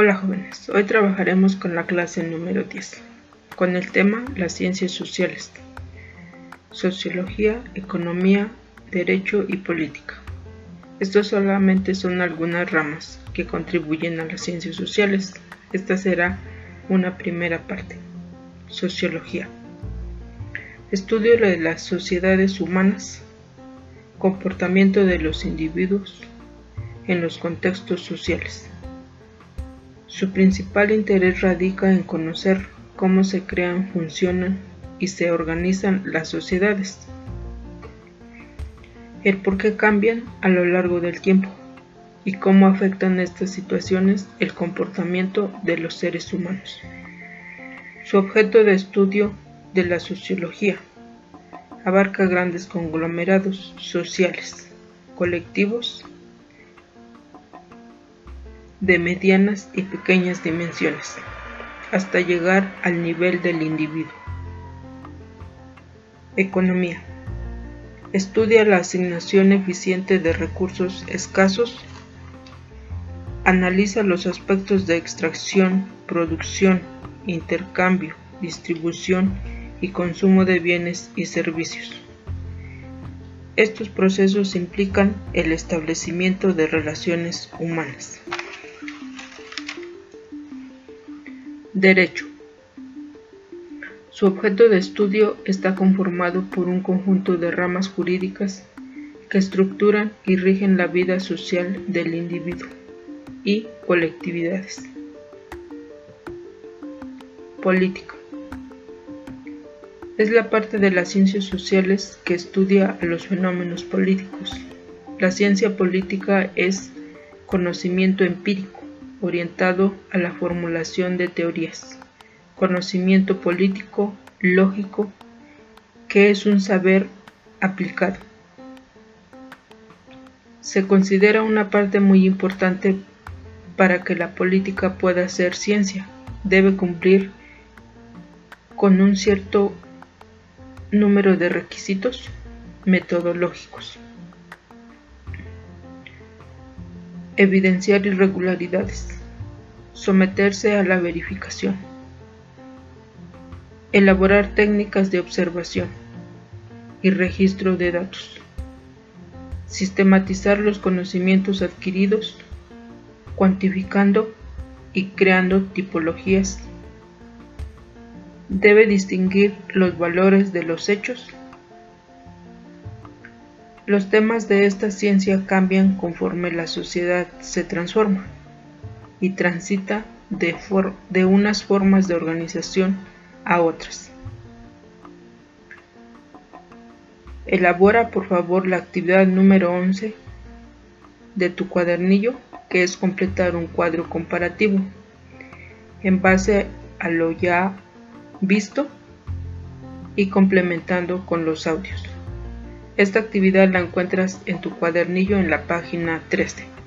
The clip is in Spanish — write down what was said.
Hola jóvenes, hoy trabajaremos con la clase número 10, con el tema las ciencias sociales, sociología, economía, derecho y política. Estos solamente son algunas ramas que contribuyen a las ciencias sociales. Esta será una primera parte. Sociología. Estudio de las sociedades humanas, comportamiento de los individuos en los contextos sociales. Su principal interés radica en conocer cómo se crean, funcionan y se organizan las sociedades, el por qué cambian a lo largo del tiempo y cómo afectan estas situaciones el comportamiento de los seres humanos. Su objeto de estudio de la sociología abarca grandes conglomerados sociales, colectivos de medianas y pequeñas dimensiones, hasta llegar al nivel del individuo. Economía. Estudia la asignación eficiente de recursos escasos. Analiza los aspectos de extracción, producción, intercambio, distribución y consumo de bienes y servicios. Estos procesos implican el establecimiento de relaciones humanas. Derecho. Su objeto de estudio está conformado por un conjunto de ramas jurídicas que estructuran y rigen la vida social del individuo y colectividades. Política. Es la parte de las ciencias sociales que estudia los fenómenos políticos. La ciencia política es conocimiento empírico orientado a la formulación de teorías, conocimiento político, lógico, que es un saber aplicado. Se considera una parte muy importante para que la política pueda ser ciencia. Debe cumplir con un cierto número de requisitos metodológicos. Evidenciar irregularidades, someterse a la verificación, elaborar técnicas de observación y registro de datos, sistematizar los conocimientos adquiridos, cuantificando y creando tipologías. Debe distinguir los valores de los hechos los temas de esta ciencia cambian conforme la sociedad se transforma y transita de, unas formas de organización a otras. Elabora por favor la actividad número 11 de tu cuadernillo, que es completar un cuadro comparativo en base a lo ya visto y complementando con los audios. Esta actividad la encuentras en tu cuadernillo en la página 13.